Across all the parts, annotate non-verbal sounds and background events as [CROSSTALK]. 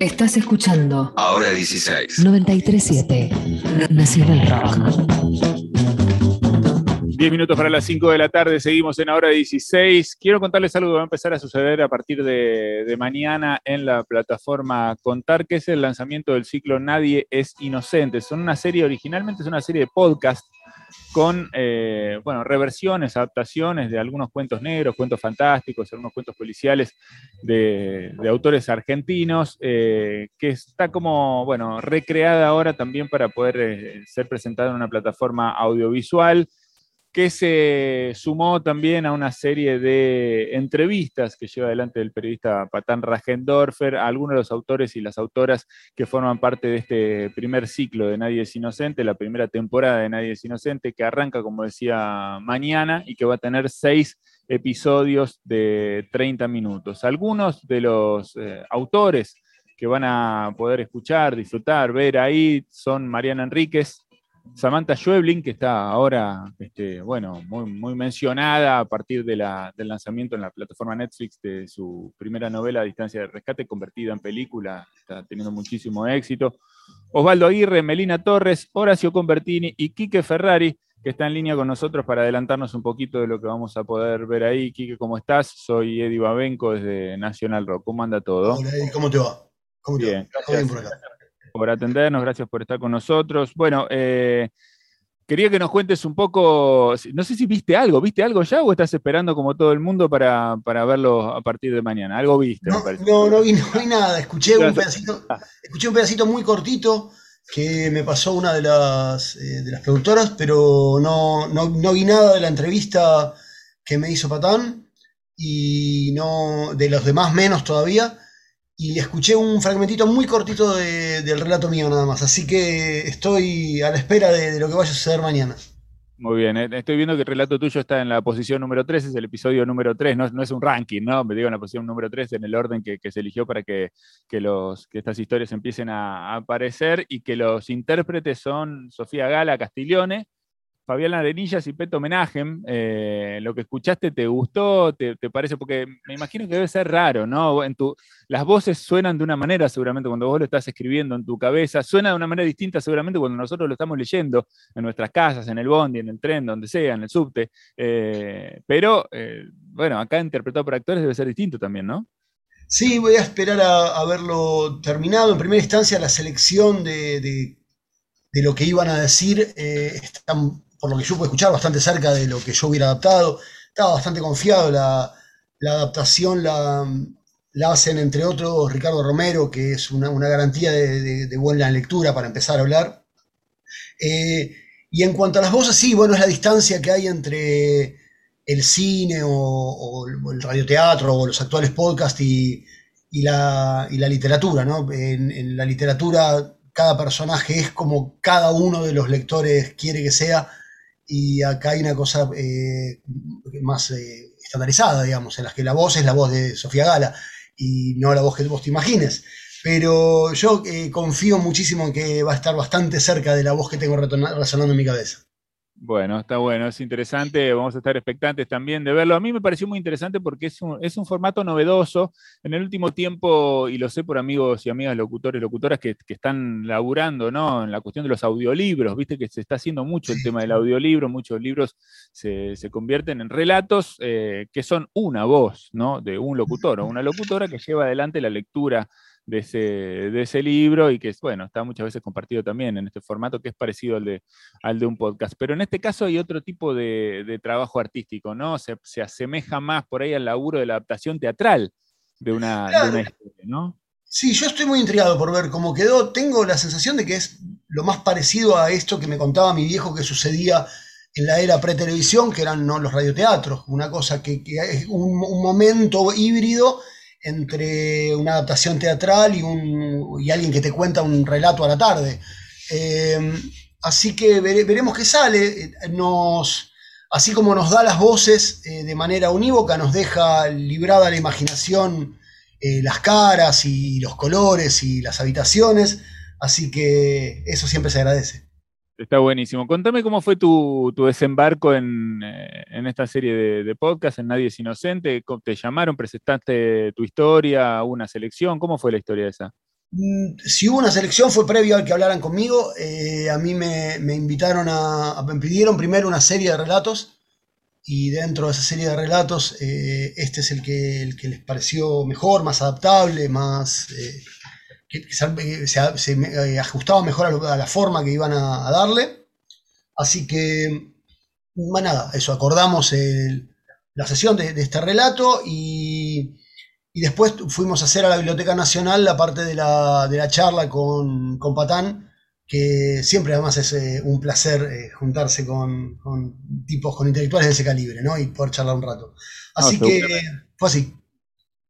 Estás escuchando Ahora 16. 937 Nacional Rock. 10 minutos para las 5 de la tarde, seguimos en Ahora 16. Quiero contarles algo que va a empezar a suceder a partir de, de mañana en la plataforma Contar, que es el lanzamiento del ciclo Nadie es Inocente. Son una serie, originalmente es una serie de podcast con eh, bueno, reversiones, adaptaciones de algunos cuentos negros, cuentos fantásticos, algunos cuentos policiales de, autores argentinos, eh, que está como bueno, recreada ahora también para poder eh, ser presentada en una plataforma audiovisual que se sumó también a una serie de entrevistas que lleva adelante el periodista Patán Rajendorfer a algunos de los autores y las autoras que forman parte de este primer ciclo de Nadie es Inocente, la primera temporada de Nadie es Inocente, que arranca, como decía, mañana y que va a tener seis episodios de 30 minutos. Algunos de los eh, autores que van a poder escuchar, disfrutar, ver ahí son Mariana Enríquez, Samantha Schweblin, que está ahora, este, bueno, muy, muy mencionada a partir de la, del lanzamiento en la plataforma Netflix de su primera novela, Distancia de Rescate, convertida en película, está teniendo muchísimo éxito. Osvaldo Aguirre, Melina Torres, Horacio Convertini y Quique Ferrari, que está en línea con nosotros para adelantarnos un poquito de lo que vamos a poder ver ahí. Quique, ¿cómo estás? Soy Eddie Babenco desde Nacional Rock. ¿Cómo anda todo? Hola, ¿cómo te va? ¿Cómo te Bien, va? Todo bien por acá. Por atendernos, gracias por estar con nosotros. Bueno, eh, quería que nos cuentes un poco, no sé si viste algo, ¿viste algo ya o estás esperando como todo el mundo para, para verlo a partir de mañana? Algo viste, me No, parece. no, no vi, no vi nada. Escuché un pedacito, escuché un pedacito muy cortito que me pasó una de las, eh, de las productoras, pero no, no, no vi nada de la entrevista que me hizo Patán y no de los demás menos todavía. Y escuché un fragmentito muy cortito de- del relato mío nada más. Así que estoy a la espera de, lo que vaya a suceder mañana. Muy bien, eh, estoy viendo que el relato tuyo está en la posición número 3, es el episodio número 3, no, no es un ranking, ¿no? Me digo en la posición número 3 en el orden que, que se eligió para que, que los, que estas historias empiecen a, a aparecer y que los intérpretes son Sofía Gala Castiglione, Fabián Arenillas y Peto Menagem. Eh, lo que escuchaste, ¿te gustó? ¿Te, parece? Porque me imagino que debe ser raro, ¿no? Las voces suenan de una manera seguramente cuando vos lo estás escribiendo en tu cabeza, suena de una manera distinta seguramente cuando nosotros lo estamos leyendo en nuestras casas, en el bondi, en el tren, donde sea, en el subte. Eh, pero, eh, bueno, acá interpretado por actores debe ser distinto también, ¿no? Sí, voy a esperar a, a verlo terminado. En primera instancia, la selección de lo que iban a decir eh, están, por lo que yo pude escuchar, bastante cerca de lo que yo hubiera adaptado. Estaba bastante confiado. La, adaptación la, hacen, entre otros, Ricardo Romero, que es una, garantía de, buena lectura para empezar a hablar. Eh, y en cuanto a las voces, sí, bueno, es la distancia que hay entre el cine o, o el radioteatro o los actuales podcasts y, la, literatura, ¿no? En la literatura cada personaje es como cada uno de los lectores quiere que sea y acá hay una cosa eh, más eh, estandarizada, digamos, en las que la voz es la voz de Sofía Gala y no la voz que vos te imagines. Pero yo eh, confío muchísimo en que va a estar bastante cerca de la voz que tengo resonando en mi cabeza. Bueno, está bueno, es interesante, vamos a estar expectantes también de verlo. A mí me pareció muy interesante porque es un, es un formato novedoso. En el último tiempo, y lo sé por amigos y amigas locutores, locutoras que, que están laburando ¿no? en la cuestión de los audiolibros, viste que se está haciendo mucho el tema del audiolibro, muchos libros se, se convierten en relatos eh, que son una voz ¿no? de un locutor o una locutora que lleva adelante la lectura de ese, de ese libro y que, bueno, está muchas veces compartido también en este formato que es parecido al de, al de un podcast. Pero en este caso hay otro tipo de, de trabajo artístico, ¿no? Se, se asemeja más por ahí al laburo de la adaptación teatral de una, de una historia, ¿no? Sí, yo estoy muy intrigado por ver cómo quedó. Tengo la sensación de que es lo más parecido a esto que me contaba mi viejo que sucedía en la era pretelevisión, que eran ¿no? los radioteatros, una cosa que, que es un, un momento híbrido entre una adaptación teatral y, un, y alguien que te cuenta un relato a la tarde. Eh, así que vere- veremos qué sale. Eh, Nos, así como nos da las voces eh, de manera unívoca, nos deja librada la imaginación eh, las caras y los colores y las habitaciones, así que eso siempre se agradece. Está buenísimo. Contame cómo fue tu, desembarco en, eh, en esta serie de, de podcast, en Nadie es Inocente. ¿Cómo ¿Te llamaron, presentaste tu historia, una selección? ¿Cómo fue la historia esa? Mm, si hubo una selección fue previo al que hablaran conmigo. Eh, a mí me, invitaron a, Me pidieron primero una serie de relatos. Y dentro de esa serie de relatos, eh, este es el que, les pareció mejor, más adaptable, más. Que, se, ajustaba mejor a, la forma que iban a, darle. Así que. Bueno, nada, eso, acordamos la sesión de, de este relato y y después fuimos a hacer a la Biblioteca Nacional la parte de la, de la charla con, con, Patán, que siempre además es eh, un placer eh, juntarse con, con, tipos, con intelectuales de ese calibre, ¿no? Y poder charlar un rato. Así que fue así.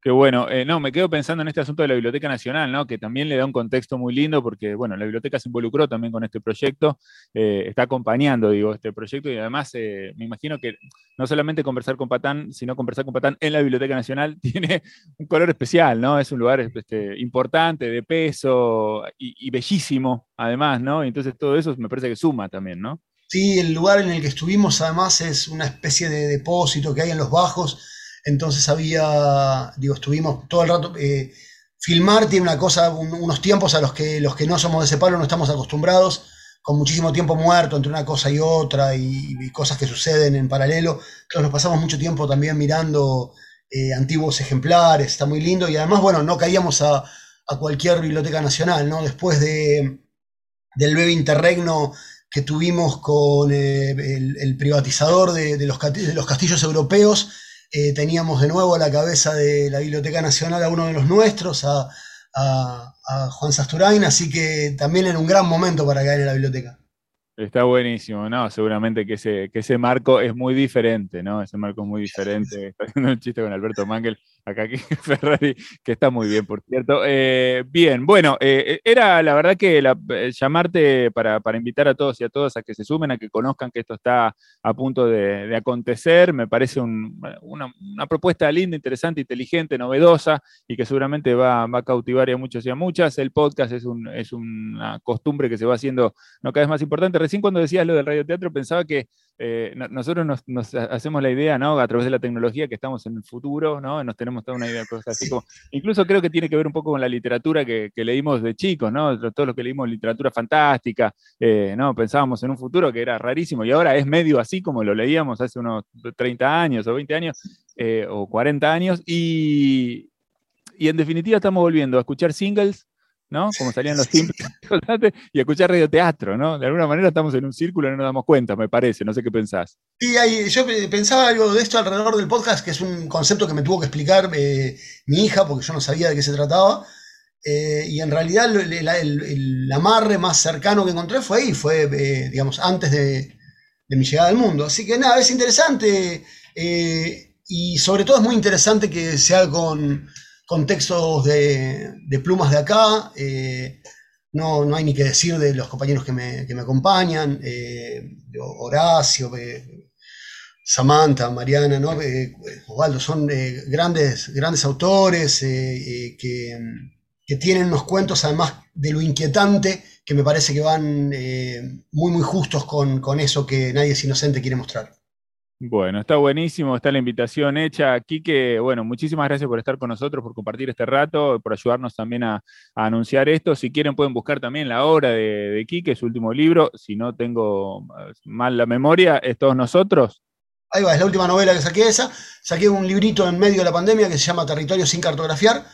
Qué bueno. Eh, no, me quedo pensando en este asunto de la Biblioteca Nacional, ¿no? Que también le da un contexto muy lindo porque, bueno, la biblioteca se involucró también con este proyecto, eh, está acompañando, digo, este proyecto y además eh, me imagino que no solamente conversar con Patán, sino conversar con Patán en la Biblioteca Nacional [LAUGHS] tiene un color especial, ¿no? Es un lugar este, importante, de peso y, bellísimo, además, ¿no? Entonces todo eso me parece que suma también, ¿no? Sí, el lugar en el que estuvimos además es una especie de depósito que hay en los bajos entonces había, digo, estuvimos todo el rato. Eh, filmar tiene una cosa, unos tiempos a los que los que no somos de ese palo no estamos acostumbrados, con muchísimo tiempo muerto entre una cosa y otra y, cosas que suceden en paralelo. Entonces nos pasamos mucho tiempo también mirando eh, antiguos ejemplares, está muy lindo y además, bueno, no caíamos a, cualquier biblioteca nacional, ¿no? Después de, del breve interregno que tuvimos con eh, el, privatizador de, los, de los castillos europeos, eh, teníamos de nuevo a la cabeza de la Biblioteca Nacional a uno de los nuestros, a, Juan Sasturain, así que también era un gran momento para caer en la biblioteca. Está buenísimo, ¿no? Seguramente que ese, que ese marco es muy diferente, ¿no? Ese marco es muy diferente. [LAUGHS] Está haciendo un chiste con Alberto Mangel, acá aquí [LAUGHS] Ferrari, que está muy bien, por cierto. Eh, bien, bueno, eh, era la verdad que eh, llamarte para, invitar a todos y a todas a que se sumen, a que conozcan que esto está a punto de, acontecer. Me parece una, propuesta linda, interesante, inteligente, novedosa y que seguramente va, a cautivar a muchos y a muchas. El podcast es, es una costumbre que se va haciendo no cada vez más importante recién cuando decías lo del radioteatro pensaba que eh, nosotros nos, hacemos la idea, ¿no? A través de la tecnología que estamos en el futuro, ¿no? Nos tenemos toda una idea de cosas así como. Incluso creo que tiene que ver un poco con la literatura que, leímos de chicos, ¿no? Todos los que leímos literatura fantástica, eh, ¿no? Pensábamos en un futuro que era rarísimo y ahora es medio así como lo leíamos hace unos 30 años o 20 años eh, o 40 años y, y en definitiva estamos volviendo a escuchar singles ¿no? Como salían los [LAUGHS] tiempos [LAUGHS] y escuchar radioteatro, ¿no? De alguna manera estamos en un círculo y no nos damos cuenta, me parece, no sé qué pensás. Sí, yo pensaba algo de esto alrededor del podcast, que es un concepto que me tuvo que explicar eh, mi hija, porque yo no sabía de qué se trataba, eh, y en realidad el, amarre más cercano que encontré fue ahí, fue, eh, digamos, antes de, mi llegada al mundo. Así que nada, es interesante, y sobre todo es muy interesante que se haga con contextos de, plumas de acá. Eh, no, no, hay ni que decir de los compañeros que me, acompañan, eh, Horacio, eh, Samantha, Mariana, ¿no? Osvaldo, son grandes, grandes autores que, tienen unos cuentos, además de lo inquietante, que me parece que van muy, muy justos con, con eso que Nadie es Inocente quiere mostrar. Bueno, está buenísimo, está la invitación hecha. Quique, bueno, muchísimas gracias por estar con nosotros, por compartir este rato, por ayudarnos también a, anunciar esto. Si quieren pueden buscar también la obra de, de Quique, su último libro. Si no tengo eh, mal la memoria, es Todos Nosotros. Ahí va, es la última novela que saqué esa. Saqué un librito en medio de la pandemia que se llama Territorio sin cartografiar.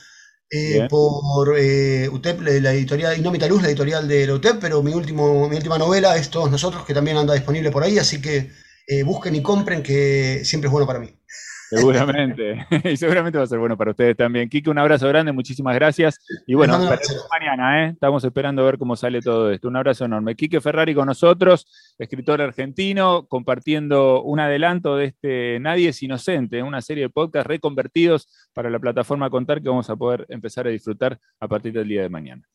Eh, por eh, UTEP, la editorial, y no Luz, la editorial de la UTEP, pero mi, último, mi última novela es Todos Nosotros, que también anda disponible por ahí, así que eh, busquen y compren, que siempre es bueno para mí. Seguramente, [LAUGHS] y seguramente va a ser bueno para ustedes también. Kike, un abrazo grande, muchísimas gracias. Y bueno, mañana, ¿eh? estamos esperando a ver cómo sale todo esto. Un abrazo enorme. Quique Ferrari con nosotros, escritor argentino, compartiendo un adelanto de este Nadie es Inocente, una serie de podcasts reconvertidos para la plataforma Contar que vamos a poder empezar a disfrutar a partir del día de mañana.